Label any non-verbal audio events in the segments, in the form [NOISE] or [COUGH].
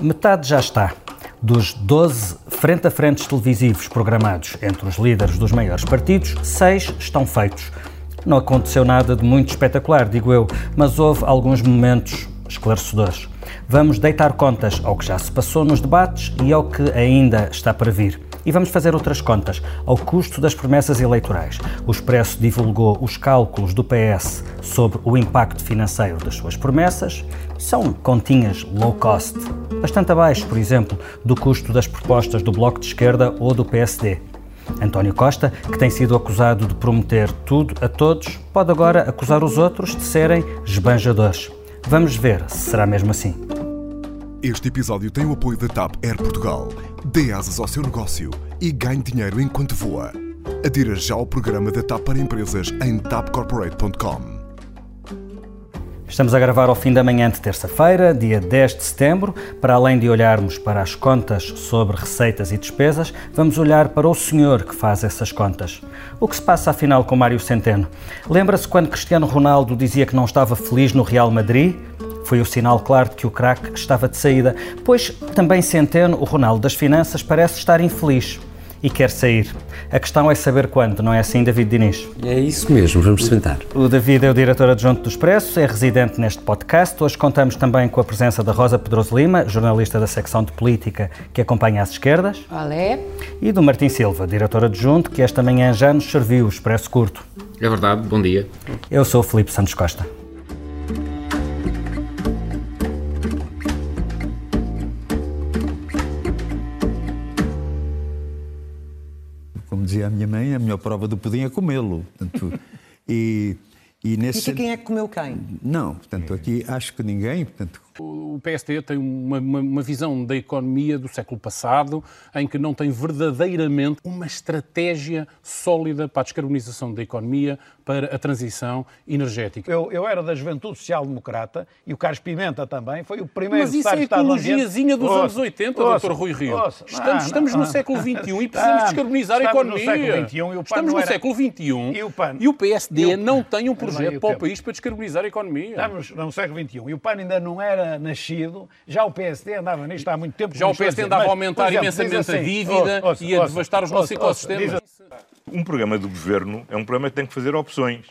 Metade já está. Dos 12 frente a frentes televisivos programados entre os líderes dos maiores partidos, seis estão feitos. Não aconteceu nada de muito espetacular, digo eu, mas houve alguns momentos esclarecedores. Vamos deitar contas ao que já se passou nos debates e ao que ainda está para vir. E vamos fazer outras contas ao custo das promessas eleitorais. O Expresso divulgou os cálculos do PS sobre o impacto financeiro das suas promessas. São continhas low cost, bastante abaixo, por exemplo, do custo das propostas do Bloco de Esquerda ou do PSD. António Costa, que tem sido acusado de prometer tudo a todos, pode agora acusar os outros de serem esbanjadores. Vamos ver se será mesmo assim. Este episódio tem o apoio da TAP Air Portugal. Dê asas ao seu negócio e ganhe dinheiro enquanto voa. Adira já ao programa da TAP para empresas em tapcorporate.com. Estamos a gravar ao fim da manhã de terça-feira, dia 10 de setembro. Para além de olharmos para as contas sobre receitas e despesas, vamos olhar para o senhor que faz essas contas. O que se passa afinal com Mário Centeno? Lembra-se quando Cristiano Ronaldo dizia que não estava feliz no Real Madrid? Foi o sinal claro de que o craque estava de saída, pois também Centeno, o Ronaldo das Finanças, parece estar infeliz e quer sair. A questão é saber quando, não é assim, David Diniz? É isso mesmo, vamos tentar. O David é o diretor adjunto do Expresso, é residente neste podcast. Hoje contamos também com a presença da Rosa Pedroso Lima, jornalista da secção de política que acompanha as esquerdas. Olé. E do Martim Silva, diretor adjunto, que esta manhã já nos serviu o Expresso Curto. É verdade, bom dia. Eu sou o Filipe Santos Costa. Dizia a minha mãe, a melhor prova do pudim é comê-lo. [LAUGHS] E, e, nesse... e quem é que comeu quem? Não, portanto, aqui acho que ninguém. Portanto... O PSD tem uma, uma, uma, visão da economia do século passado em que não tem verdadeiramente uma estratégia sólida para a descarbonização da economia, para a transição energética. Eu, eu era da Juventude Social Democrata e o Carlos Pimenta também foi o primeiro Mas isso é a ecologiazinha dos ouça, anos 80, ouça, Dr. Rui Rio. Ouça, estamos, não, estamos não, no século XXI e precisamos descarbonizar a economia. No século XXI, e o estamos no era... século XXI e o, PAN, e o PSD e o... não tem um projeto para o país para descarbonizar a economia. Estamos no século XXI e o PAN ainda não era nascido, já o PSD andava nisto há muito tempo. Já o PSD andava a aumentar exemplo, imensamente assim, a dívida e a devastar os nossos ecossistemas. Um programa do governo é um programa que tem que fazer opções.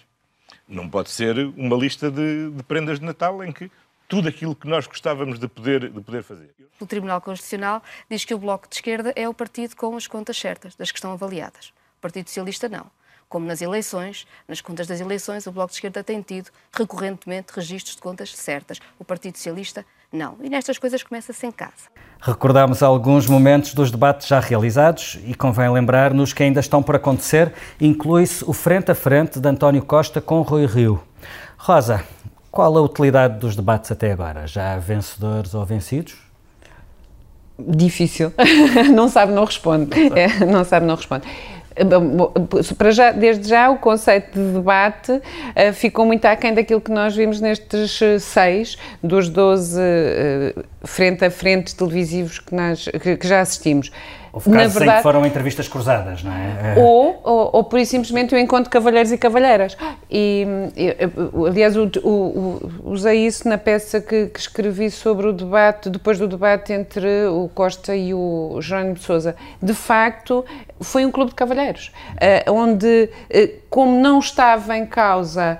Não pode ser uma lista de, de prendas de Natal em que tudo aquilo que nós gostávamos de poder, de poder fazer. O Tribunal Constitucional diz que o Bloco de Esquerda é o partido com as contas certas, das que estão avaliadas. O Partido Socialista não. Como nas eleições, nas contas das eleições, o Bloco de Esquerda tem tido recorrentemente registros de contas certas. O Partido Socialista não. E nestas coisas começa-se em casa. Recordamos alguns momentos dos debates já realizados e convém lembrar nos que ainda estão por acontecer. Inclui-se o frente a frente de António Costa com Rui Rio. Rosa, qual a utilidade dos debates até agora? Já há vencedores ou vencidos? Difícil. [LAUGHS] não sabe, não responde. É, não sabe, não responde. Para já, desde já, o conceito de debate uh, ficou muito aquém daquilo que nós vimos nestes seis dos 12 uh, frente a frente televisivos que, nós, que, que já assistimos. Houve casos Na verdade, que foram entrevistas cruzadas, não é? Ou, ou, ou por isso simplesmente o encontro de cavalheiros e cavalheiras. E, aliás, o, o, o, usei isso na peça que, que, escrevi sobre o debate, depois do debate entre o Costa e o Jerónimo de Sousa. De facto, foi um clube de cavalheiros, uh, onde, uh, como não estava em causa,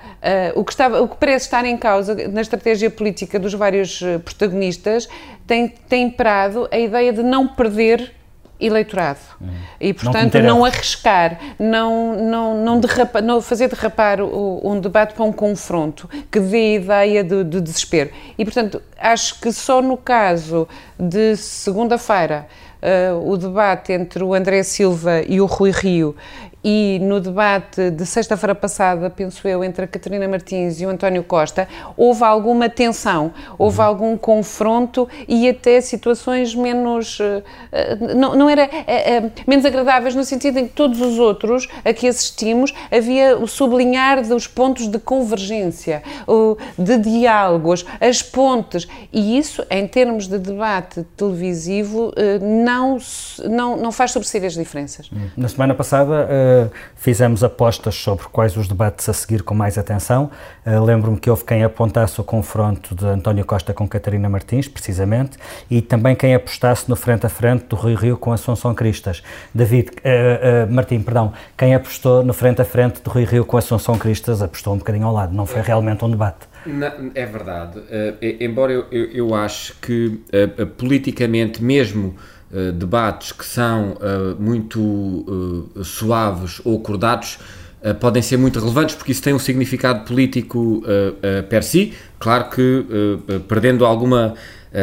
uh, o, que estava, o que parece estar em causa na estratégia política dos vários protagonistas, tem, tem imperado a ideia de não perder eleitorado. Hum. e portanto não, não arriscar, não não não, derrapa, não fazer derrapar o, um debate para um confronto que dê ideia de, de desespero. E portanto acho que só no caso de segunda-feira uh, o debate entre o André Silva e o Rui Rio e no debate de sexta-feira passada, penso eu, entre a Catarina Martins e o António Costa, houve alguma tensão, houve uhum. algum confronto e até situações menos. Uh, não, não era. Uh, menos agradáveis no sentido em que todos os outros a que assistimos havia o sublinhar dos pontos de convergência, de diálogos, as pontes. E isso, em termos de debate televisivo, não, não, não faz sobressair as diferenças. Na semana passada fizemos apostas sobre quais os debates a seguir com mais atenção. Uh, Lembro-me que houve quem apontasse o confronto de António Costa com Catarina Martins, precisamente, e também quem apostasse no frente a frente do Rio Rio com Assunção Cristas. David, uh, Martim, perdão, quem apostou no frente a frente do Rio Rio com Assunção Cristas apostou um bocadinho ao lado, não foi realmente um debate. é verdade, embora eu, eu, eu acho que politicamente mesmo eh, debates que são uh, muito uh, suaves ou acordados podem ser muito relevantes porque isso tem um significado político per si. Claro que perdendo alguma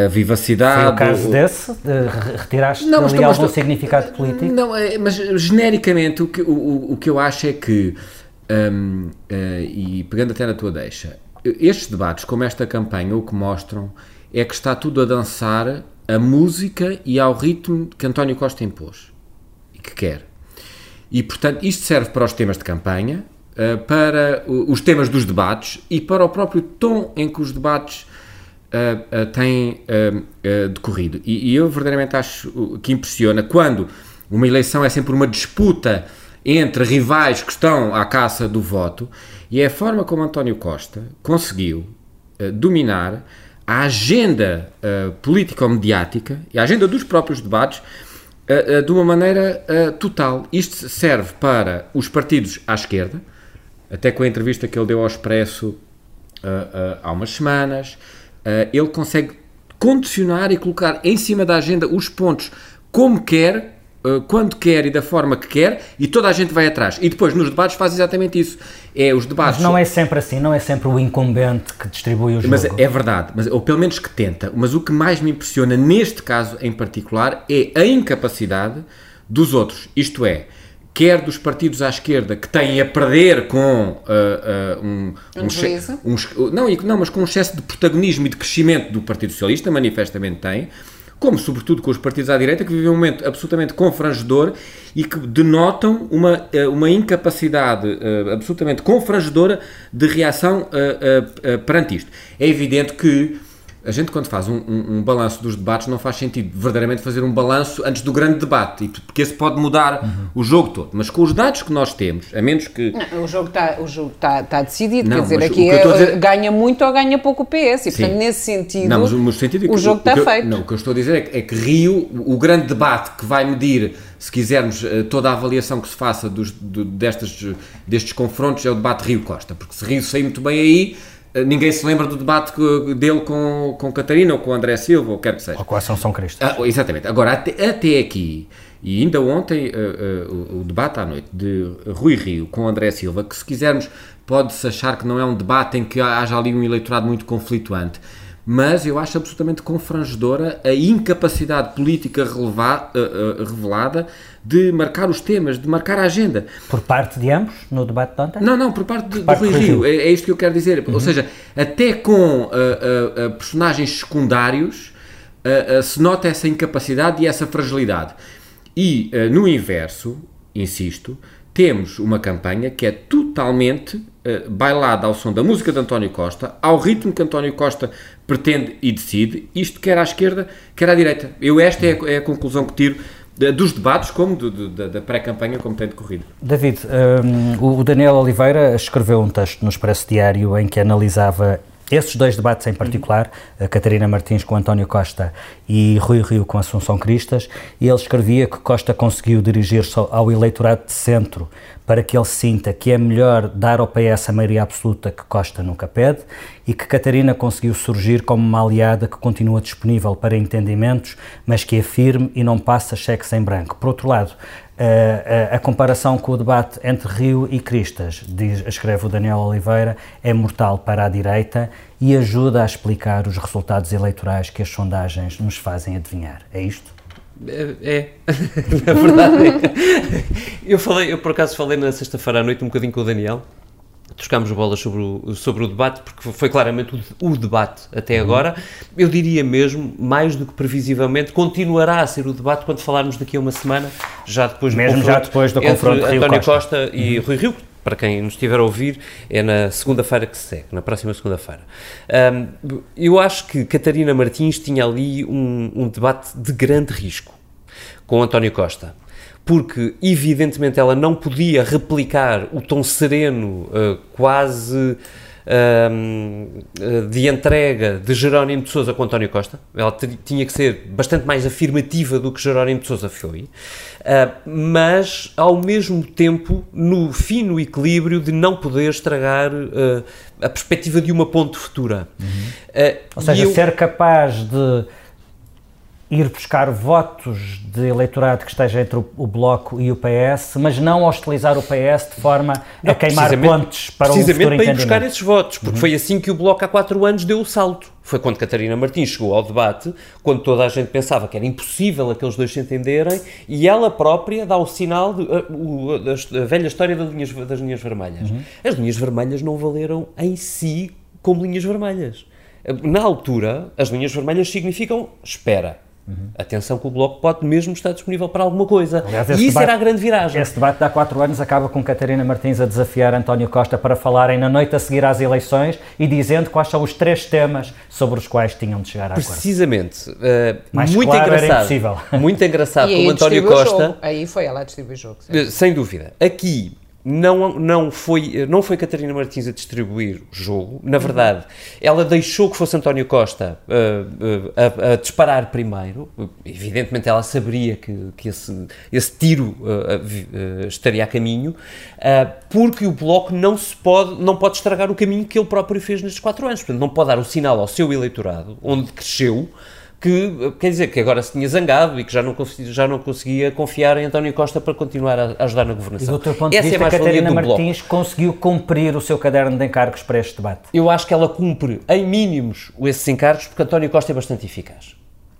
vivacidade. Foi o caso ou... desse? De, retiraste não, ali algum significado político? Não, mas genericamente o que, o, o que eu acho é que, um, e pegando até na tua deixa, estes debates, como esta campanha, o que mostram é que está tudo a dançar a música e ao ritmo que António Costa impôs e que quer. E, portanto, isto serve para os temas de campanha, eh, para os temas dos debates e para o próprio tom em que os debates eh, eh, têm decorrido. E eu verdadeiramente acho que impressiona quando uma eleição é sempre uma disputa entre rivais que estão à caça do voto e é a forma como António Costa conseguiu dominar a agenda uh, político-mediática e a agenda dos próprios debates uh, uh, de uma maneira total. Isto serve para os partidos à esquerda, até com a entrevista que ele deu ao Expresso há umas semanas, ele consegue condicionar e colocar em cima da agenda os pontos como quer quando quer e da forma que quer e toda a gente vai atrás. E depois nos debates faz exatamente isso. É os debates. Mas não é sempre assim, não é sempre o incumbente que distribui os Mas é verdade, mas, ou pelo menos que tenta. Mas o que mais me impressiona neste caso em particular é a incapacidade dos outros. Isto é, quer dos partidos à esquerda que têm a perder com uh, uh, um, um, um, não, não, mas com um excesso de protagonismo e de crescimento do Partido Socialista, manifestamente tem como sobretudo com os partidos à direita, que vivem um momento absolutamente confrangedor e que denotam uma, eh, uma incapacidade uh, absolutamente confrangedora de reação uh, uh, perante isto. É evidente que a gente quando faz um, um, um, balanço dos debates não faz sentido verdadeiramente fazer um balanço antes do grande debate, porque esse pode mudar uhum. o jogo todo. Mas com os dados que nós temos, a menos que... Não, o jogo está tá, tá decidido, não, quer dizer, aqui é, dizer... ganha muito ou ganha pouco o PS, e Sim. portanto nesse sentido, não, mas, mas sentido é que, o jogo está feito. Não, o que eu estou a dizer é que, é que, Rio, o grande debate que vai medir, se quisermos, eh, toda a avaliação que se faça dos, destes, destes confrontos é o debate Rio-Costa, porque se Rio sair muito bem aí eh, ninguém se lembra do debate dele com, com Catarina ou com André Silva, ou quer que seja. Ou com a Assunção Cristo. Ah, exatamente. Agora, até, até aqui, e ainda ontem, uh, uh, o, o, debate à noite de Rui Rio com André Silva, que se quisermos, pode-se achar que não é um debate em que haja ali um eleitorado muito conflituante mas eu acho absolutamente confrangedora a incapacidade política releva, uh, uh, revelada de marcar os temas, de marcar a agenda. Por parte de ambos, no debate de ontem? Não, não, por parte, por de, parte do Rui Rio. Rio. É, é, isto que eu quero dizer. Uhum. Ou seja, até com uh, personagens secundários se nota essa incapacidade e essa fragilidade. E, no inverso, insisto, temos uma campanha que é totalmente uh, bailada ao som da música de António Costa, ao ritmo que António Costa pretende e decide, isto quer à esquerda, quer à direita. Eu esta é a, é a conclusão que tiro dos debates como do, do, da, pré-campanha como tem decorrido. David, um, o Daniel Oliveira escreveu um texto no Expresso Diário em que analisava esses dois debates em particular, a Catarina Martins com António Costa e Rui Rio com Assunção Cristas, ele escrevia que Costa conseguiu dirigir-se ao eleitorado de centro para que ele sinta que é melhor dar ao PS a maioria absoluta que Costa nunca pede e que Catarina conseguiu surgir como uma aliada que continua disponível para entendimentos, mas que é firme e não passa cheques em branco. Por outro lado, a, a, a, comparação com o debate entre Rio e Cristas, diz, escreve o Daniel Oliveira, é mortal para a direita e ajuda a explicar os resultados eleitorais que as sondagens nos fazem adivinhar. É isto? É, é. na [LAUGHS] verdade. eu falei, eu por acaso falei na sexta-feira à noite um bocadinho com o Daniel trocámos bolas sobre o, sobre o debate, porque foi claramente o, o debate até uhum. agora. Eu diria mesmo, mais do que previsivelmente, continuará a ser o debate quando falarmos daqui a uma semana, já depois mesmo do já depois do confronto Rio António Costa, Costa e uhum. Rui Rio, para quem nos estiver a ouvir, é na segunda-feira que se segue, na próxima segunda-feira. Um, eu acho que Catarina Martins tinha ali um, um debate de grande risco com António Costa porque evidentemente ela não podia replicar o tom sereno, uh, quase de entrega de Jerónimo de Sousa com António Costa. Ela tinha que ser bastante mais afirmativa do que Jerónimo de Sousa foi, ah, mas ao mesmo tempo no fino equilíbrio de não poder estragar ah, a perspectiva de uma ponte futura. Uhum. Uh, Ou seja, eu... ser capaz de ir buscar votos de eleitorado que esteja entre o, o, Bloco e o PS, mas não hostilizar o PS de forma não, a queimar pontes para o futuro para ir buscar esses votos, porque uhum. foi assim que o Bloco há quatro anos deu o salto. Foi quando Catarina Martins chegou ao debate, quando toda a gente pensava que era impossível aqueles dois se entenderem, e ela própria dá o sinal, de, a, a, a velha história das linhas, das linhas vermelhas. Uhum. As linhas vermelhas não valeram em si como linhas vermelhas. Na altura, as linhas vermelhas significam espera Uhum. Atenção que o Bloco pode mesmo estar disponível para alguma coisa. Aliás, e isso debate, era a grande viragem. Esse debate de há quatro anos acaba com Catarina Martins a desafiar António Costa para falarem na noite a seguir às eleições e dizendo quais são os três temas sobre os quais tinham de chegar a acordo. Precisamente. Uh, Mais muito claro engraçado. Muito engraçado como António Costa. Aí foi ela a distribuir o jogo. Uh, sem dúvida. Aqui não, não, foi, não foi Catarina Martins a distribuir o jogo, na verdade, ela deixou que fosse António Costa uh, uh, a, a, disparar primeiro. Evidentemente, ela saberia que, que esse, esse tiro uh, estaria a caminho, porque o Bloco não, se pode, não pode estragar o caminho que ele próprio fez nestes quatro anos. Portanto, não pode dar o sinal ao seu eleitorado, onde cresceu que, quer dizer, que agora se tinha zangado e que já não, já não conseguia confiar em António Costa para continuar a, ajudar na governação. E do teu ponto de é vista, é Catarina Martins bloco. conseguiu cumprir o seu caderno de encargos para este debate? Eu acho que ela cumpre, em mínimos, esses encargos, porque António Costa é bastante eficaz.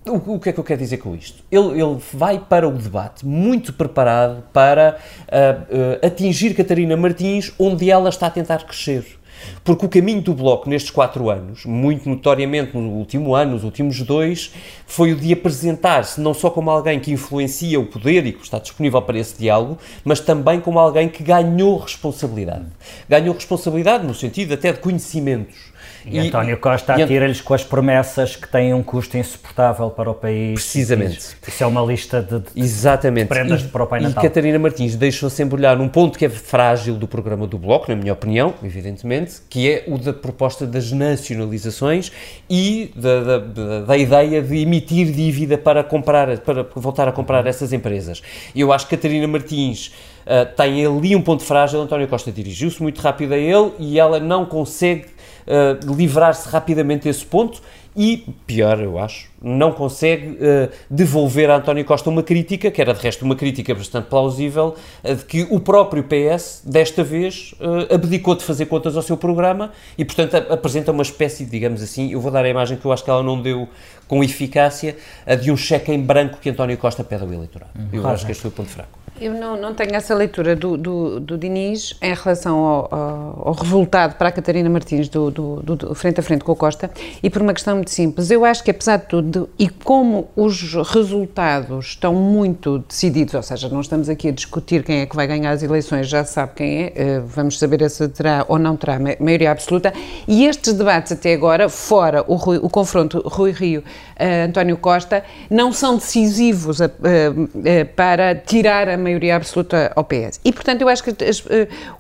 O, o, que é que eu quero dizer com isto? Ele, ele vai para o debate muito preparado para uh, uh, atingir Catarina Martins onde ela está a tentar crescer. Porque o caminho do Bloco nestes quatro anos, muito notoriamente no último ano, nos últimos dois, foi o de apresentar-se não só como alguém que influencia o poder e que está disponível para esse diálogo, mas também como alguém que ganhou responsabilidade. Ganhou responsabilidade no sentido até de conhecimentos e, e António Costa atira-lhes com as promessas que têm um custo insuportável para o país. Precisamente. Isso é uma lista de, de, Exatamente. de prendas e, para o Pai Natal. E Catarina Martins deixou-se embrulhar num ponto que é frágil do programa do Bloco, na minha opinião, evidentemente, que é o da proposta das nacionalizações e da, da, da ideia de emitir dívida para comprar, para voltar a comprar essas empresas. Eu acho que Catarina Martins Uh, tem ali um ponto frágil. António Costa dirigiu-se muito rápido a ele e ela não consegue uh, livrar-se rapidamente desse ponto e, pior, eu acho, não consegue uh, devolver a António Costa uma crítica, que era de resto uma crítica bastante plausível, uh, de que o próprio PS, desta vez, uh, abdicou de fazer contas ao seu programa e, portanto, a, apresenta uma espécie, digamos assim, eu vou dar a imagem que eu acho que ela não deu com eficácia, a de um cheque em branco que António Costa pede ao eleitorado. Uhum. Eu acho que este foi o ponto fraco. Eu não, não tenho essa leitura do, do, do Diniz em relação ao, ao, ao, resultado para a Catarina Martins do, do, do, frente a frente com o Costa e por uma questão muito simples. Eu acho que, apesar de tudo, e como os resultados estão muito decididos, ou seja, não estamos aqui a discutir quem é que vai ganhar as eleições, já sabe quem é, eh, vamos saber se terá ou não terá maioria absoluta, e estes debates até agora, fora o, Rui, o confronto Rui Rio uh, António Costa, não são decisivos uh, uh, para tirar a maioria absoluta ao PS. E, portanto, eu acho que as,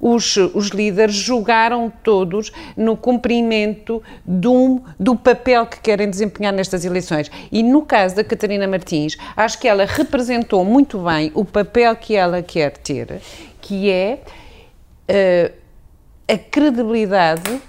os, os líderes julgaram todos no cumprimento do, do papel que querem desempenhar nestas eleições. E no caso da Catarina Martins, acho que ela representou muito bem o papel que ela quer ter, que é a credibilidade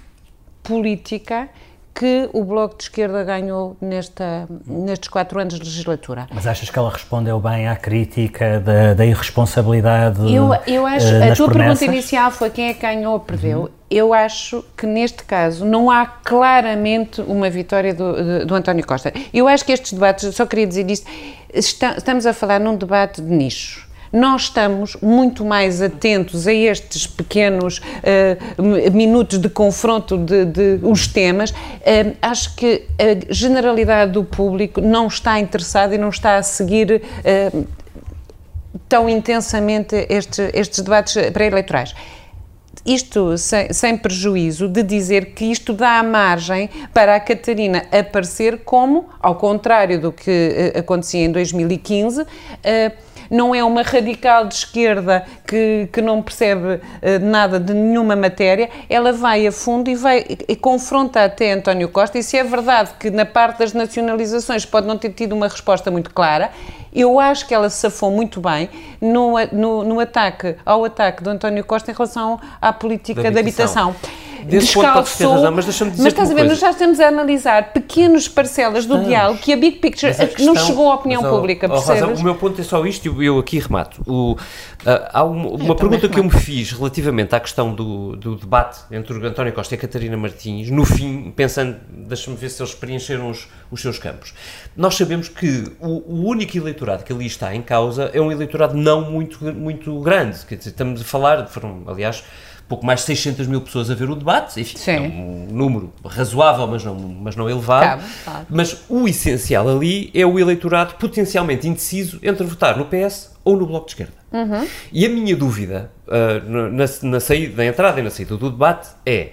política que o Bloco de Esquerda ganhou nesta, nestes quatro anos de legislatura. Mas achas que ela respondeu bem à crítica da, da irresponsabilidade? Eu, eu acho, uh, a tua promessas? pergunta inicial foi quem é que ganhou ou perdeu. Uhum. Eu acho que neste caso não há claramente uma vitória do, do António Costa. Eu acho que estes debates, só queria dizer isto, estamos a falar num debate de nicho nós estamos muito mais atentos a estes pequenos uh, minutos de confronto de, de os temas. Uh, acho que a generalidade do público não está interessada e não está a seguir uh, tão intensamente estes, estes debates pré-eleitorais isto sem, sem, prejuízo de dizer que isto dá margem para a Catarina aparecer como, ao contrário do que acontecia em 2015, uh, não é uma radical de esquerda que, que não percebe uh, nada de nenhuma matéria, ela vai a fundo e vai e confronta até António Costa. E se é verdade que na parte das nacionalizações pode não ter tido uma resposta muito clara, eu acho que ela se safou muito bem no, no, no ataque, ao ataque do António Costa em relação à política da habitação. De habitação descalçou. Razão, mas deixa-me dizer Mas estás a ver, nós já estamos a analisar pequenas parcelas do diálogo que a Big Picture a questão, não chegou à opinião pública, percebes? O meu ponto é só isto e eu, aqui remato. O, uh, há uma, uma pergunta que eu me fiz relativamente à questão do, do debate entre o António Costa e a Catarina Martins, no fim, pensando, deixa-me ver se eles preencheram os, os seus campos. Nós sabemos que o, o, único eleitorado que ali está em causa é um eleitorado não muito, muito grande. Quer dizer, estamos a falar, foram, aliás, pouco mais de 600 mil pessoas a ver o debate, enfim, Sim. é um número razoável, mas não, mas não elevado. Cabe. Mas o essencial ali é o eleitorado potencialmente indeciso entre votar no PS ou no Bloco de Esquerda. Uhum. E a minha dúvida uh, na, na, saída, na entrada e na saída do debate é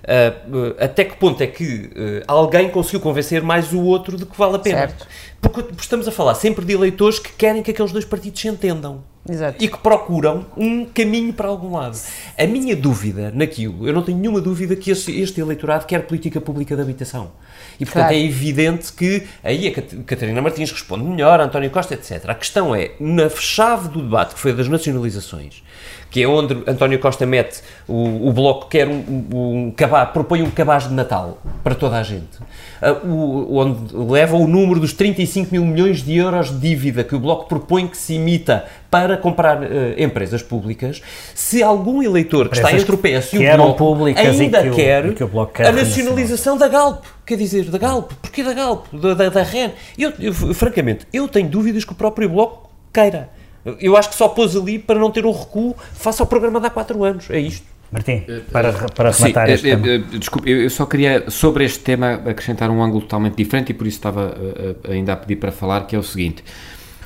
Uh, até que ponto é que uh, alguém conseguiu convencer mais o outro de que vale a pena. Certo. Porque estamos a falar sempre de eleitores que querem que aqueles dois partidos se entendam. Exato. E que procuram um caminho para algum lado. A minha dúvida naquilo, eu não tenho nenhuma dúvida que este, eleitorado quer política pública de habitação. E, portanto, claro. é evidente que aí a Catarina Martins responde melhor, António Costa, etc. A questão é, na chave do debate, que foi das nacionalizações, que é onde António Costa mete o, o Bloco quer um, um, cabaz, propõe um cabaz de Natal para toda a gente, uh, o, onde leva o número dos 35 mil milhões de euros de dívida que o Bloco propõe que se imita para comprar uh, empresas públicas, se algum eleitor que está entre o PS e o Bloco ainda que quer, o, que quer a nacionalização da Galp, quer dizer, da Galp, porquê da Galp, da, da, da REN? Eu, eu, francamente, eu tenho dúvidas que o próprio Bloco queira. Eu acho que só pôs ali para não ter um recuo face ao programa de há 4 anos. É isto. Martim, para, para rematar Sim, este tema. Desculpe, eu só queria, sobre este tema, acrescentar um ângulo totalmente diferente e por isso estava ainda a pedir para falar, que é o seguinte.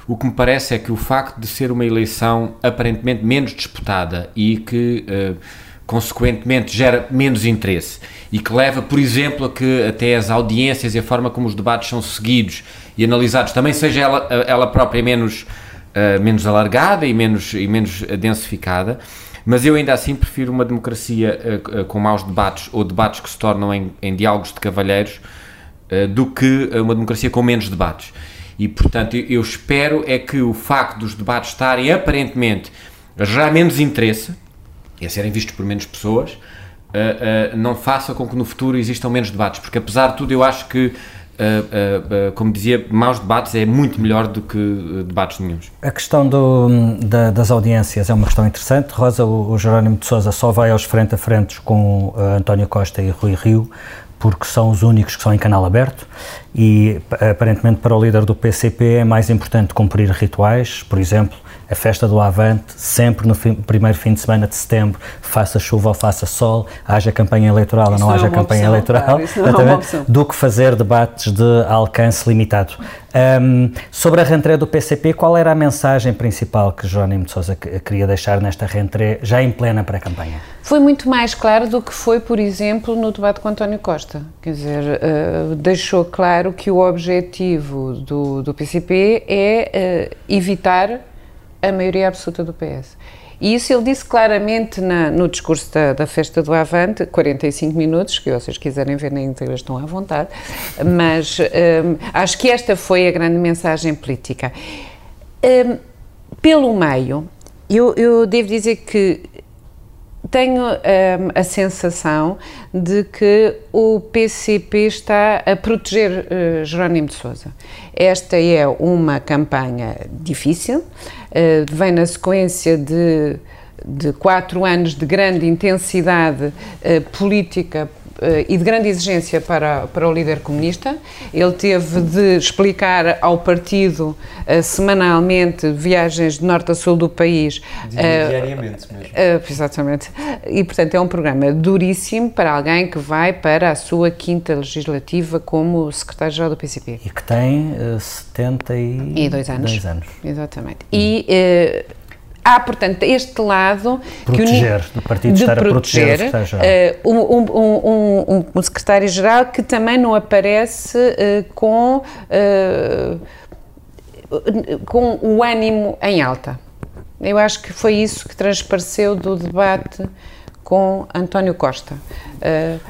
O que me parece é que o facto de ser uma eleição aparentemente menos disputada e que, consequentemente, gera menos interesse e que leva, por exemplo, a que até as audiências e a forma como os debates são seguidos e analisados também seja ela, ela própria menos uh, menos alargada e menos, e menos densificada, mas eu ainda assim prefiro uma democracia uh, uh, com maus debates ou debates que se tornam em, em diálogos de cavalheiros do que uma democracia com menos debates. E, portanto, eu espero é que o facto dos debates estarem aparentemente gerar menos interesse e a serem vistos por menos pessoas, uh, uh, não faça com que no futuro existam menos debates, porque apesar de tudo eu acho que Uh, uh, uh, como dizia, maus debates é muito melhor do que debates nenhums. A questão do, da, das audiências é uma questão interessante. Rosa, o, o Jerónimo de Sousa só vai aos frente a frente com António Costa e Rui Rio, porque são os únicos que são em canal aberto e aparentemente para o líder do PCP é mais importante cumprir rituais, por exemplo, a festa do Avante, sempre no fim, primeiro fim de semana de setembro, faça chuva ou faça sol, haja campanha eleitoral ou não, não haja é campanha opção, eleitoral, é do que fazer debates de alcance limitado. Um, sobre a rentrée do PCP, qual era a mensagem principal que Jerónimo de Sousa queria deixar nesta rentrée, já em plena pré-campanha? Foi muito mais claro do que foi, por exemplo, no debate com António Costa. Quer dizer, uh, deixou claro que o objetivo do, do PCP é uh, evitar a maioria absoluta do PS. E isso ele disse claramente na, no discurso da, da, festa do Avante, 45 minutos, que vocês quiserem ver na íntegra estão à vontade, mas um, acho que esta foi a grande mensagem política. Um, pelo meio, eu, eu devo dizer que tenho um, a sensação de que o PCP está a proteger uh, Jerónimo de Sousa. Esta é uma campanha difícil, uh, vem na sequência de, de quatro anos de grande intensidade uh, política e de grande exigência para, para o líder comunista. Ele teve de explicar ao partido uh, semanalmente viagens de norte a sul do país. Diariamente mesmo. exatamente. E, portanto, é um programa duríssimo para alguém que vai para a sua quinta legislativa como secretário-geral do PCP. E que tem uh, 72 anos. anos. Exatamente. Hum. E há, portanto, este lado... Proteger, que, do partido estar proteger, a proteger uh, um, um, um, um secretário-geral que também não aparece uh, com... Uh, com o ânimo em alta. Eu acho que foi isso que transpareceu do debate com António Costa.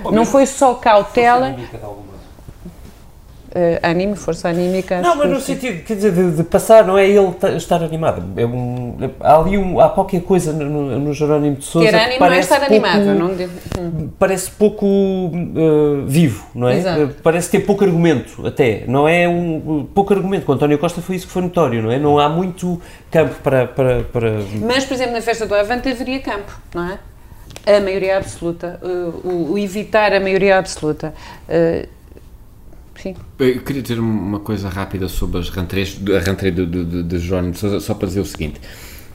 Uh, não foi só cautela uh, ânimo, força anímica. Não, mas no sentido, quer dizer, de, de, passar, não é ele estar animado. É um, há ali um, há qualquer coisa no, no Jerónimo de Sousa. Ter ânimo não é estar pouco, animado, não hum. Parece pouco uh, vivo, não é? Exato. Parece ter pouco argumento, até. Não é um. Pouco argumento. Com António Costa foi isso que foi notório, não é? Não há muito campo para. para, para... Mas, por exemplo, na festa do Avante haveria campo, não é? A maioria absoluta, o, o, evitar a maioria absoluta. Uh, Sim. Eu queria dizer uma coisa rápida sobre as rantreias, a rantreia de, de, de Jerónimo Sousa, só para dizer o seguinte.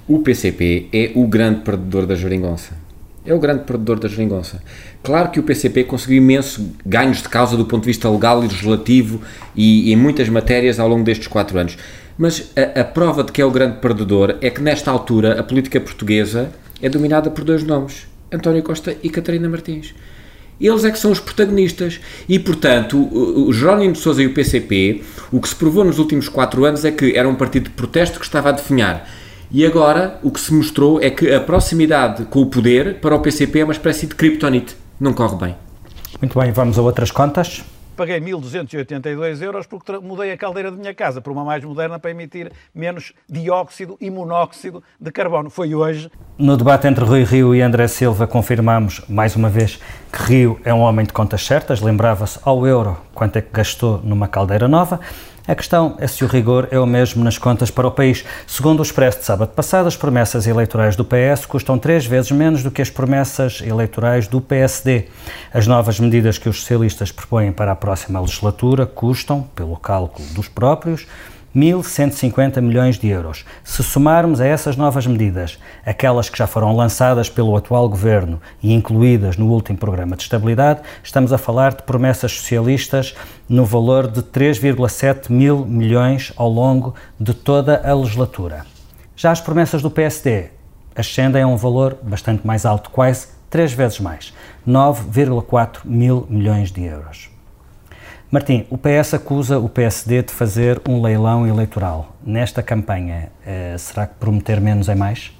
O PCP é o grande perdedor da geringonça. É o grande perdedor da geringonça. Claro que o PCP conseguiu imensos ganhos de causa do ponto de vista legal e legislativo e, em muitas matérias ao longo destes quatro anos. Mas a, a prova de que é o grande perdedor é que, nesta altura, a política portuguesa é dominada por dois nomes: António Costa e Catarina Martins. Eles é que são os protagonistas. E, portanto, o Jerónimo de Sousa e o PCP, o que se provou nos últimos quatro anos é que era um partido de protesto que estava a definhar. E agora, o que se mostrou é que a proximidade com o poder para o PCP é uma espécie de criptonite. Não corre bem. Muito bem, vamos a outras contas paguei 1.282 euros porque mudei a caldeira da minha casa para uma mais moderna para emitir menos dióxido e monóxido de carbono. Foi hoje. No debate entre Rui Rio e André Silva confirmamos mais uma vez que Rio é um homem de contas certas, lembrava-se ao euro quanto é que gastou numa caldeira nova. A questão é se o rigor é o mesmo nas contas para o país. Segundo o Expresso de sábado passado, as promessas eleitorais do PS custam três vezes menos do que as promessas eleitorais do PSD. As novas medidas que os socialistas propõem para a próxima legislatura custam, pelo cálculo dos próprios, 1.150 milhões de euros. Se somarmos a essas novas medidas aquelas que já foram lançadas pelo atual governo e incluídas no último programa de estabilidade, estamos a falar de promessas socialistas no valor de 3,7 mil milhões ao longo de toda a legislatura. Já as promessas do PSD ascendem a um valor bastante mais alto, quase três vezes mais, 9,4 mil milhões de euros. Martim, o PS acusa o PSD de fazer um leilão eleitoral. Nesta campanha, eh, será que prometer menos é mais?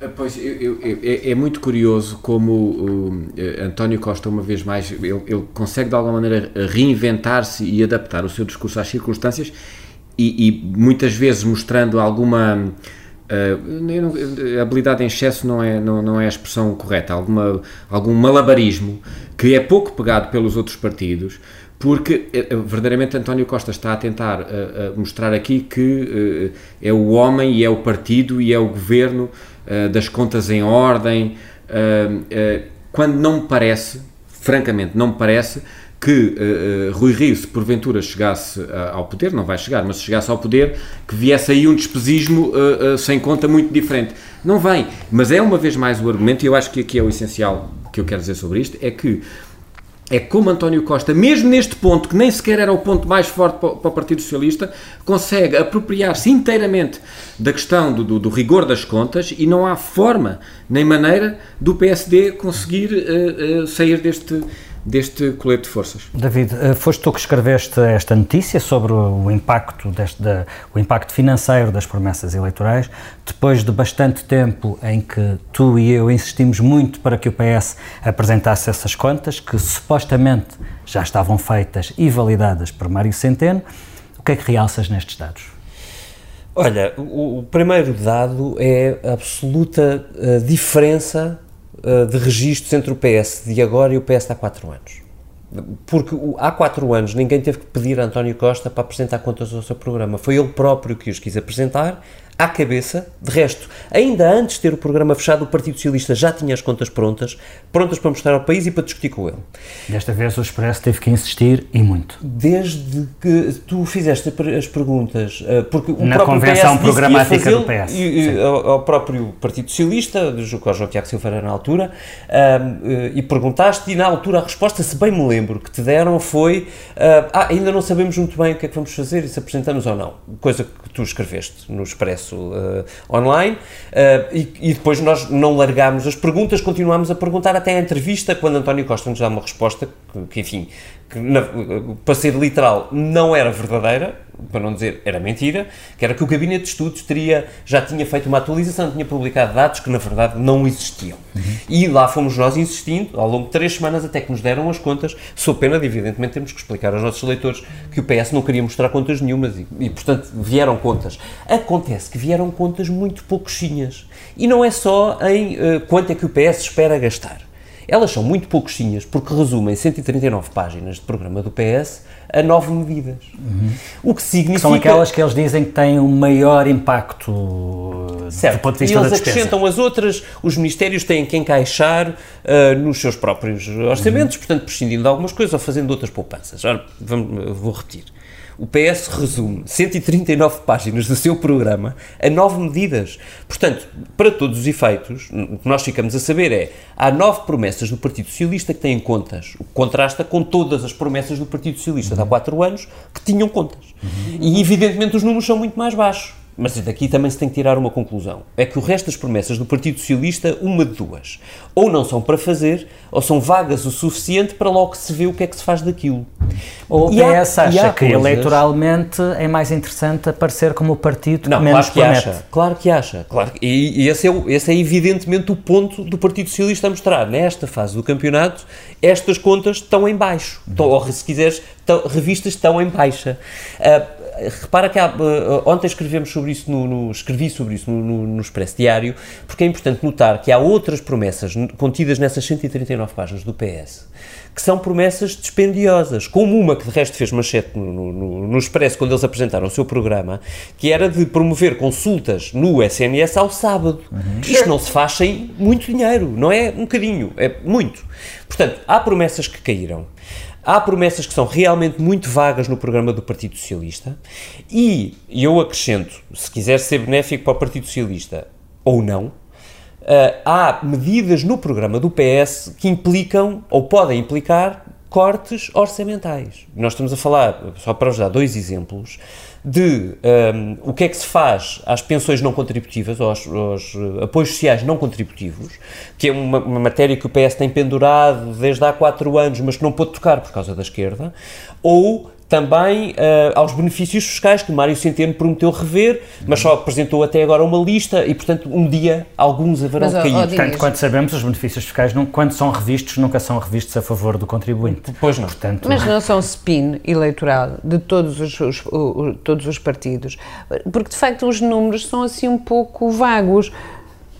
Eh, pois, eu, eu, é, é, muito curioso como uh, António Costa, uma vez mais, ele, ele consegue de alguma maneira reinventar-se e adaptar o seu discurso às circunstâncias e, e muitas vezes mostrando alguma. Uh, habilidade em excesso não é, não, não é a expressão correta, alguma, algum malabarismo que é pouco pegado pelos outros partidos, porque eh, eh, verdadeiramente António Costa está a tentar uh, mostrar aqui que é o homem e é o partido e é o governo das contas em ordem, quando não me parece, francamente, não me parece que Rui Rio, se porventura chegasse ao poder, não vai chegar, mas se chegasse ao poder, que viesse aí um despesismo sem conta muito diferente. Não vem, mas é uma vez mais o argumento, e eu acho que aqui é o essencial que eu quero dizer sobre isto, é que é como António Costa, mesmo neste ponto, que nem sequer era o ponto mais forte para o Partido Socialista, consegue apropriar-se inteiramente da questão do, do, do, rigor das contas e não há forma nem maneira do PSD conseguir uh, uh, sair deste, deste colete de forças. David, eh, foste tu que escreveste esta notícia sobre o impacto, deste, de, o impacto financeiro das promessas eleitorais, depois de bastante tempo em que tu e eu insistimos muito para que o PS apresentasse essas contas, que supostamente já estavam feitas e validadas por Mário Centeno, o que é que realças nestes dados? Olha, o, primeiro dado é a absoluta uh, diferença uh, de registros entre o PS de agora e o PS de há 4 anos. Porque há 4 anos ninguém teve que pedir a António Costa para apresentar contas do seu programa. Foi ele próprio que os quis apresentar à cabeça. De resto, ainda antes de ter o programa fechado, o Partido Socialista já tinha as contas prontas, prontas para mostrar ao país e para discutir com ele. Desta vez o Expresso teve que insistir e muito. Desde que tu fizeste as perguntas, eh, porque o Na próprio convenção PS programática do PS. E, ao, ao, próprio Partido Socialista, do João Tiago Silveira na altura, um, eh, e perguntaste, e na altura a resposta, se bem me lembro, que te deram foi: uh, ah, ainda não sabemos muito bem o que é que vamos fazer e se apresentamos ou não. Coisa que tu escreveste no Expresso uh, online, uh, e, e, depois nós não largámos as perguntas, continuámos a perguntar até a entrevista, quando António Costa nos dá uma resposta que, que enfim, que na, para ser literal, não era verdadeira, para não dizer era mentira, que era que o Gabinete de Estudos teria, já tinha feito uma atualização, tinha publicado dados que na verdade não existiam. Uhum. E lá fomos nós insistindo, ao longo de três semanas, até que nos deram as contas, sob pena de, evidentemente, temos que explicar aos nossos leitores que o PS não queria mostrar contas nenhumas e, e portanto, vieram contas. Acontece que vieram contas muito pouquinhas. E não é só em uh, quanto é que o PS espera gastar. Elas são muito pouquinhas porque resumem 139 páginas de programa do PS a nove medidas. Uhum. O que significa... Que são aquelas que eles dizem que têm um maior impacto certo. do ponto de vista e eles acrescentam as outras, os ministérios têm que encaixar uh, nos seus próprios orçamentos, uhum. portanto prescindindo de algumas coisas ou fazendo outras poupanças. Ora, vamos, vou repetir. O PS resume 139 páginas do seu programa a nove medidas. Portanto, para todos os efeitos, o que nós ficamos a saber é há nove promessas do Partido Socialista que têm contas, o que contrasta com todas as promessas do Partido Socialista de há quatro anos que tinham contas. Uhum. E, evidentemente, os números são muito mais baixos. Mas daqui também se tem que tirar uma conclusão. É que o resto das promessas do Partido Socialista, uma de duas. Ou não são para fazer, ou são vagas o suficiente para logo se ver o que é que se faz daquilo. Ou o PS há, acha que coisas... eleitoralmente é mais interessante aparecer como o partido não, que menos claro que promete. Acha, claro que acha. Claro, e, e esse, é, esse é evidentemente o ponto do Partido Socialista a mostrar. Nesta fase do campeonato, estas contas estão em baixo. Estão, ou, se quiseres, estão, revistas estão em baixa. Uh, repara que há, uh, ontem escrevemos sobre isso no, no escrevi sobre isso no, no, no, Expresso Diário, porque é importante notar que há outras promessas contidas nessas 139 páginas do PS que são promessas dispendiosas, como uma que de resto fez manchete no, no Expresso quando eles apresentaram o seu programa, que era de promover consultas no SNS ao sábado. Uhum. Isto não se faz sem muito dinheiro, não é um bocadinho, é muito. Portanto, há promessas que caíram. Há promessas que são realmente muito vagas no programa do Partido Socialista e eu acrescento, se quiser ser benéfico para o Partido Socialista ou não, uh, há medidas no programa do PS que implicam ou podem implicar cortes orçamentais. Nós estamos a falar, só para vos dar dois exemplos, de um, o que é que se faz às pensões não contributivas, aos, aos uh, apoios sociais não contributivos, que é uma, uma, matéria que o PS tem pendurado desde há quatro anos, mas que não pôde tocar por causa da esquerda, ou também uh, aos benefícios fiscais que Mário Centeno prometeu rever, mas só apresentou até agora uma lista e, portanto, um dia alguns haverão mas, de cair. Tanto quanto sabemos, os benefícios fiscais, não, quando são revistos, nunca são revistos a favor do contribuinte. Pois não. Portanto, mas não são spin eleitoral de todos os, os, os, todos os partidos, porque de facto os números são assim um pouco vagos.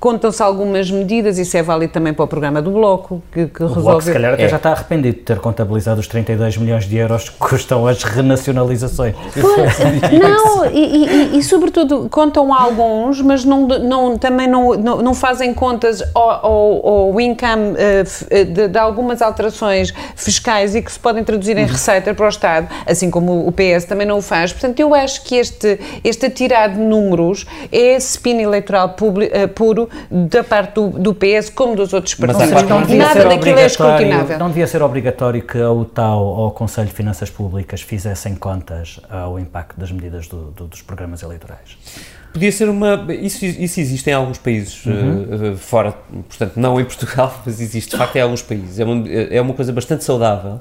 Contam-se algumas medidas, isso é válido também para o programa do Bloco, que, que o resolve... Bloco, se calhar, até é. já está arrependido de ter contabilizado os 32 milhões de euros que custam as renacionalizações. Pois, [LAUGHS] não, e, e, e, sobretudo contam alguns, mas não, não, também não, não, não fazem contas ao, ao, ao income uh, de, de, algumas alterações fiscais e que se podem traduzir em receita para o Estado, assim como o PS também não o faz. Portanto, eu acho que este, este atirar de números é spin eleitoral uh, puro da parte do, do PS como dos outros partidos. Mas, não Nada daquilo é escrutinável. Não devia ser obrigatório que a UTAU ou o Conselho de Finanças Públicas fizessem contas ao impacto das medidas do, do, dos programas eleitorais? Podia ser uma. Isso, isso existe em alguns países uhum. uh, fora, portanto, não em Portugal, [LAUGHS] mas existe de facto em alguns países. É uma, é uma coisa bastante saudável,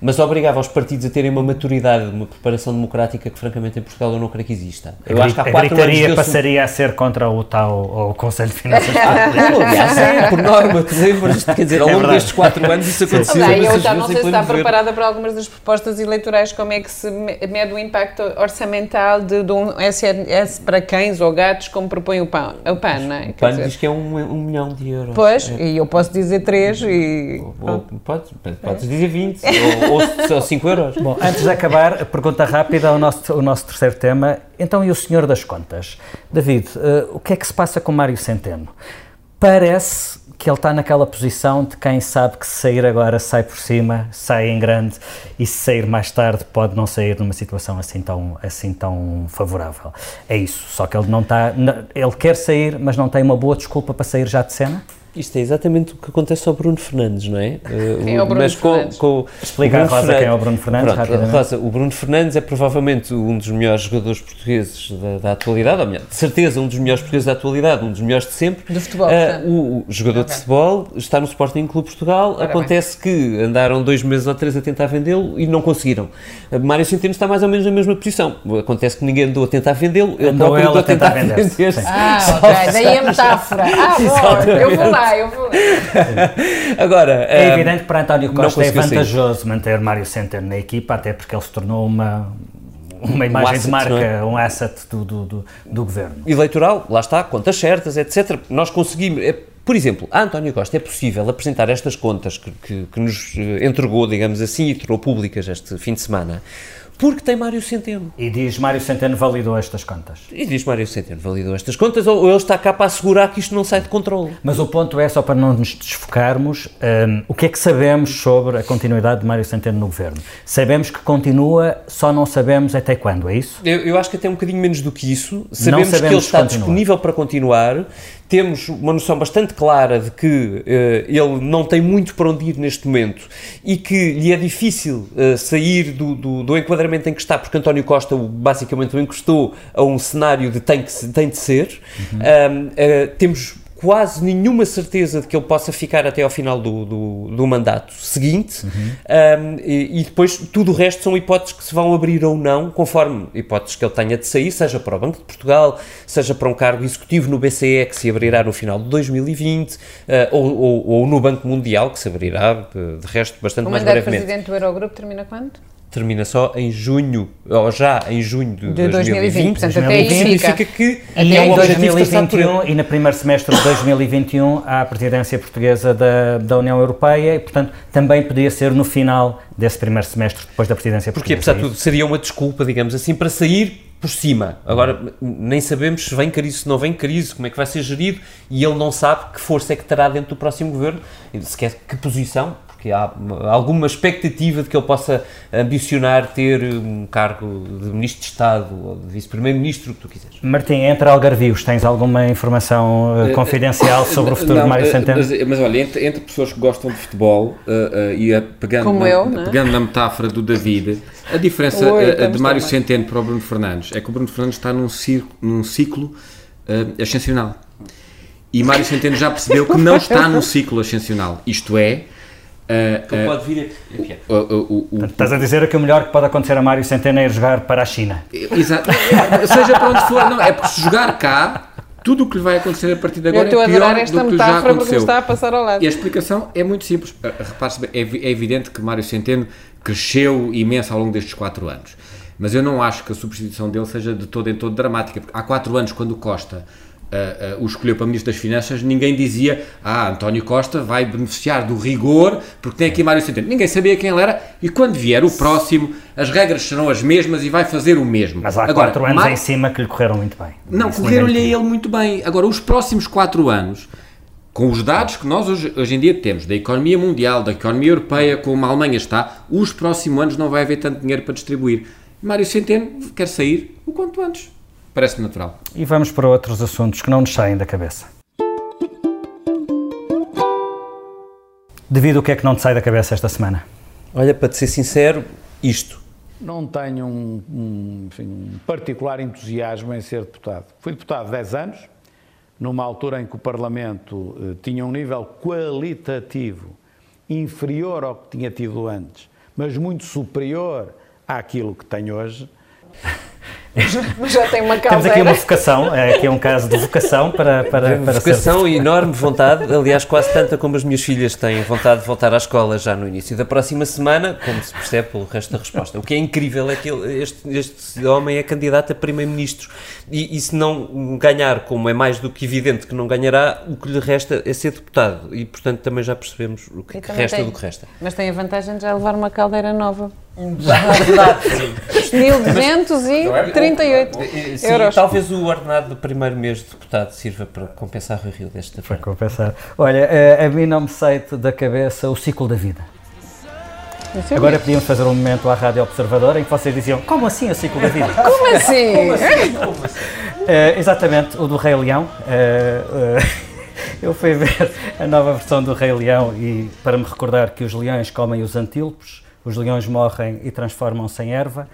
mas obrigava os partidos a terem uma maturidade, uma preparação democrática que, francamente, em Portugal eu não creio que exista. Eu a acho que há a quatro gritaria anos passaria a ser contra o tal ou o Conselho de Finanças [LAUGHS] Públicas. Aliás, é, por norma, quer dizer, ao é longo é destes quatro anos isso aconteceu. Sim, eu já não sei se está preparada para algumas das propostas eleitorais, como é que se mede o impacto orçamental de, de um SNS para cães ou gatos, como propõe o PAN, o PAN não é? O PAN diz que é um, um milhão de euros. Pois, é. e eu posso dizer três e... Ou, podes, podes dizer 20, [LAUGHS] ou, ou 5 euros. Bom, antes de acabar, pergunta rápida ao nosso, nosso terceiro tema. Então, e o senhor das contas? David, uh, o que é que se passa com Mário Centeno? Parece que ele está naquela posição de quem sabe que se sair agora sai por cima, sai em grande e se sair mais tarde pode não sair numa situação assim tão, assim tão favorável. É isso, só que ele não está, ele quer sair, mas não tem uma boa desculpa para sair já de cena? Isto é exatamente o que acontece ao Bruno Fernandes, não é? [LAUGHS] Quem é o Bruno Mas com, Fernandes? com Explica Bruno Rosa Fernandes- quem é o Bruno Fernandes, Pronto. Rosa, o Bruno Fernandes é provavelmente um dos melhores jogadores portugueses da, da atualidade, ou melhor, de certeza um dos melhores portugueses da atualidade, um dos melhores de sempre. Do futebol, portanto. o, o jogador de futebol está no Sporting Clube Portugal. Ora Acontece que andaram dois meses ou três a tentar vendê-lo e não conseguiram. Ah, Mário Centeno está mais ou menos na mesma posição. Acontece que ninguém andou a tentar vendê-lo, ele Andou próprio andou a tentar vender-se, vender-se. sim. Ah, ok, daí a metáfora. Ah, bom, eu vou lá, eu vou. [LAUGHS] Agora, É ah, evidente que para António Costa é vantajoso manter Mário Centeno na equipa, até porque ele se tornou uma, uma imagem asset, de marca, é? um asset do, do, do, do governo. eleitoral, lá está, contas certas, etc. Nós conseguimos. é, por exemplo, a António Costa é possível apresentar estas contas que, que- que nos eh, entregou, digamos assim, e tornou públicas este fim de semana, porque tem Mário Centeno. E diz Mário Centeno validou estas contas. E diz Mário Centeno, validou estas contas, ou, ele está cá para assegurar que isto não sai de controle. Mas o ponto é, só para não nos desfocarmos, hum, o que é que sabemos sobre a continuidade de Mário Centeno no governo? Sabemos que continua, só não sabemos até quando, é isso? Eu, eu acho que até um bocadinho menos do que isso. Sabemos, que ele sabemos está continua. disponível para continuar. Temos uma noção bastante clara de que eh, ele não tem muito para onde ir neste momento e que lhe é difícil eh, sair do, do, do enquadramento em que está, porque António Costa o- basicamente o encostou a um cenário de tem, que, se- tem de ser. Ahm, eh, temos quase nenhuma certeza de que ele possa ficar até ao final do, do, do mandato seguinte Um, e, e depois tudo o resto são hipóteses que se vão abrir ou não conforme hipóteses que ele tenha de sair, seja para o Banco de Portugal, seja para um cargo executivo no BCE que se abrirá no final de 2020 uh, ou, ou, ou no Banco Mundial que se abrirá de resto bastante O mais mandato brevemente. presidente do Eurogrupo termina quando? Termina só em junho, ou já em junho de, De 2020, portanto, até aí significa fica. que E é em um objetivo traçado por ele. 2021 e no primeiro semestre de 2021 há a presidência portuguesa da, da União Europeia e, portanto, também podia ser no final desse primeiro semestre, depois da presidência Porque, portuguesa. apesar de tudo, seria uma desculpa, digamos assim, para sair por cima. Agora, nem sabemos se vem crise, se não vem crise, como é que vai ser gerido, e ele não sabe que força é que terá dentro do próximo governo, sequer que posição, porque há uma- alguma expectativa de que ele possa ambicionar ter um cargo de Ministro de Estado ou de Vice-Primeiro-Ministro, o que tu quiseres. Martim, entre algarvios, tens alguma informação eh, confidencial sobre o futuro Não, de Mário eh, Centeno? Mas, mas olha, entre, entre pessoas que gostam de futebol eh, eh, e a- pegando, na, eu, é? pegando na metáfora do David, a diferença Oi, eh, de Mário também. Centeno para o Bruno Fernandes é que o Bruno Fernandes está num, ciclo, num ciclo eh, ascensional. E Mário Centeno já percebeu que não [LAUGHS] está num ciclo ascensional. Isto é. Eh, Que eh, pode vir a... Enfim, o- o- o- Estás a dizer que o melhor que pode acontecer a Mário Centeno é ir jogar para a China. Exato. Seja para onde for, não, é porque se jogar cá, tudo o que lhe vai acontecer a partir de Eu agora estou a é pior adorar esta do que já metáfora porque me aconteceu. está a passar ao lado. E a explicação é muito simples. Repare-se bem, é, evi- é evidente que Mário Centeno cresceu imenso ao longo destes quatro anos. Mas eu não acho que a substituição dele seja de todo em todo dramática. Porque há quatro anos, quando o Costa uh, uh, o escolheu para Ministro das Finanças, ninguém dizia ah, António Costa vai beneficiar do rigor porque tem aqui Mário Centeno. Ninguém sabia quem ele era e quando vier o próximo, as regras serão as mesmas e vai fazer o mesmo. Mas há Agora, quatro anos Mário- em cima que lhe correram muito bem. não, correram-lhe a ninguém ele muito bem. Agora, os próximos quatro anos, com os dados que nós hoje, hoje em dia temos, da economia mundial, da economia europeia, como a Alemanha está, os próximos anos não vai haver tanto dinheiro para distribuir. Mário Centeno quer sair o quanto antes. Parece natural. E vamos para outros assuntos que não nos saem da cabeça. Devido o que é que não te sai da cabeça esta semana? Olha, para te ser sincero, isto. Não tenho um, um, enfim, um particular entusiasmo em ser deputado. Fui deputado 10 anos, numa altura em que o Parlamento eh, tinha um nível qualitativo inferior ao que tinha tido antes, mas muito superior àquilo que tem hoje. [LAUGHS] Mas já tem uma Temos aqui uma vocação, é aqui um caso de vocação para, para, para Vocação ser... e enorme vontade, aliás, quase tanta como as minhas filhas têm vontade de voltar à escola já no início da próxima semana, como se percebe pelo resto da resposta. O que é incrível é que ele- este, este homem é candidato a primeiro-ministro e, e se não ganhar, como é mais do que evidente que não ganhará, o que lhe resta é ser deputado e, portanto, também já percebemos o que, E que resta tem- do que resta. Mas tem a vantagem de já levar uma caldeira nova. Sim, 1238 sim euros. talvez o ordenado do primeiro mês de deputado sirva para compensar o Rio desta Para compensar. Olha, eh, a mim não me sai da cabeça o ciclo da vida. É Agora podíamos fazer um momento à Rádio Observador em que vocês diziam como assim o ciclo da vida? Como assim? [LAUGHS] [LAUGHS] Eh, exatamente, o do Rei Leão. Eh, eh, [LAUGHS] Eu fui ver a nova versão do Rei Leão e para me recordar que os leões comem os antílopes, os leões morrem e transformam-se em erva,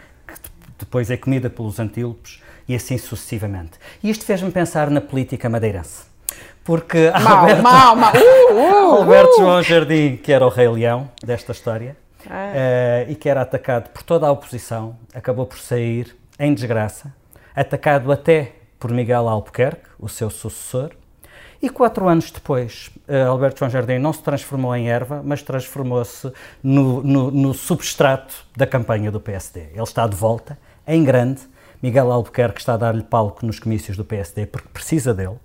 depois é comida pelos antílopes e assim sucessivamente. E isto fez-me pensar na política madeirense. Porque mal, Alberto, mal, mal. [LAUGHS] Uh, uh, Alberto uh. João Jardim, que era o Rei Leão desta história, ah. uh, e que era atacado por toda a oposição, acabou por sair em desgraça, atacado até por Miguel Albuquerque, o seu sucessor, e quatro anos depois, uh, Alberto João Jardim não se transformou em erva, mas transformou-se no, no, no, substrato da campanha do PSD. Ele está de volta, em grande. Miguel Albuquerque está a dar-lhe palco nos comícios do PSD porque precisa dele.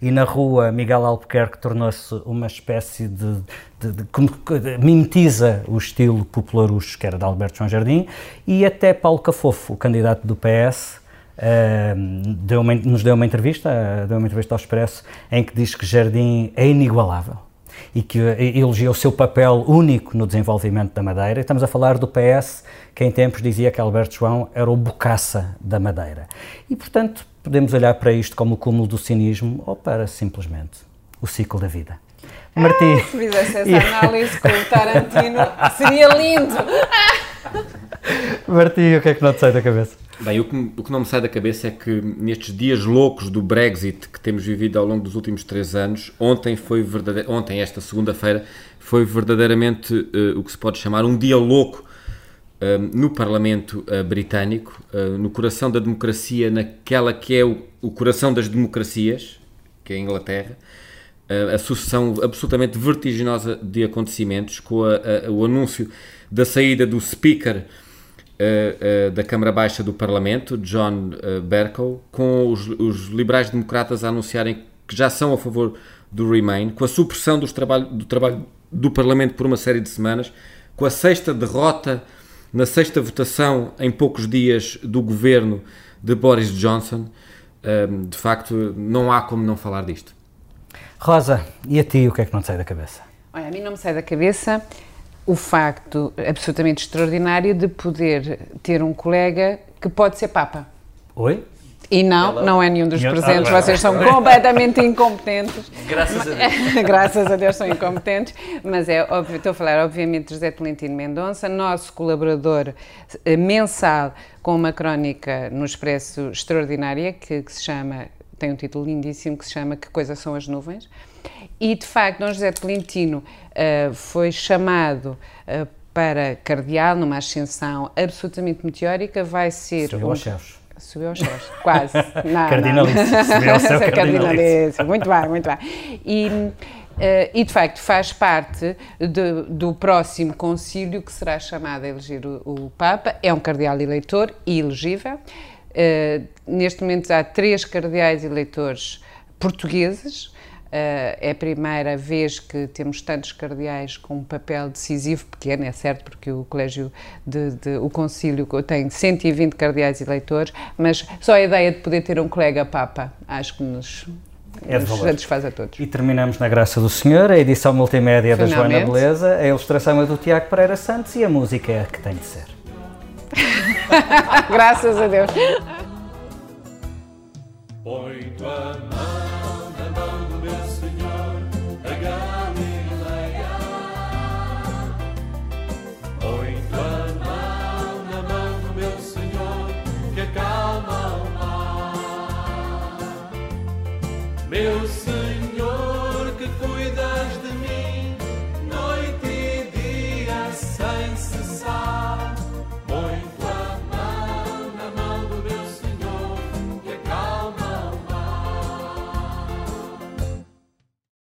E na rua, Miguel Albuquerque tornou-se uma espécie de, de, de, de, mimetiza o estilo popularucho que era de Alberto João Jardim, e até Paulo Cafofo, o candidato do PS, Uh, deu uma, nos deu uma entrevista, uh, deu uma entrevista ao Expresso, em que diz que Jardim é inigualável e que elogia o seu papel único no desenvolvimento da Madeira. Estamos a falar do PS, que em tempos dizia que Alberto João era o bocaça da Madeira. E, portanto, podemos olhar para isto como o cúmulo do cinismo ou para simplesmente o ciclo da vida. Martim. Ah, se fizesse essa [LAUGHS] análise com o Tarantino, seria lindo. [LAUGHS] Martim, o que é que não te sai da cabeça? Bem, o que, o que não me sai da cabeça é que nestes dias loucos do Brexit que temos vivido ao longo dos últimos três anos, ontem foi verdade... ontem, esta segunda-feira, foi verdadeiramente uh, o que se pode chamar um dia louco uh, no Parlamento uh, britânico, no coração da democracia, naquela que é o, o, coração das democracias, que é a Inglaterra, a sucessão absolutamente vertiginosa de acontecimentos, com a, a, o anúncio da saída do Speaker uh, uh, da Câmara Baixa do Parlamento, John uh, Bercow, com os, os liberais-democratas a anunciarem que já são a favor do Remain, com a supressão dos trabalho, do trabalho do Parlamento por uma série de semanas, com a sexta derrota na sexta votação em poucos dias do governo de Boris Johnson. de facto, não há como não falar disto. Rosa, e a ti o que é que não te sai da cabeça? Olha, a mim não me sai da cabeça o facto absolutamente extraordinário de poder ter um colega que pode ser Papa. Oi? E não, Hello. não é nenhum dos presentes, vocês são [LAUGHS] completamente incompetentes. Graças a Deus. [LAUGHS] Graças a Deus são incompetentes, mas é óbvio, estou a falar obviamente de José Tolentino Mendonça, nosso colaborador eh, mensal com uma crónica no Expresso extraordinária que, que se chama, tem um título lindíssimo que se chama Que Coisas São as Nuvens, e, de facto, Dom José Tolentino foi chamado uh, para cardeal numa ascensão absolutamente meteórica, vai ser... Subiu um... aos céus. Subiu aos céus, quase. [LAUGHS] Não, cardinalíssimo. Subiu ao céu [LAUGHS] cardinalíssimo. Muito bem, muito bem. E, uh, e, de facto, faz parte de, do próximo concílio que será chamado a eleger o, o Papa. É um cardeal eleitor e elegível. Uh, neste momento há três cardeais eleitores portugueses, é a primeira vez que temos tantos cardeais com um papel decisivo, pequeno, é certo, porque o Colégio de, de, o Concílio tem 120 cardeais eleitores, mas só a ideia de poder ter um colega Papa, acho que nos, é nos satisfaz a todos. E terminamos na graça do Senhor, a edição multimédia Finalmente. da Joana Beleza, a ilustração é do Tiago Pereira Santos e a música é a que tem de ser. [LAUGHS] Graças a Deus. Deus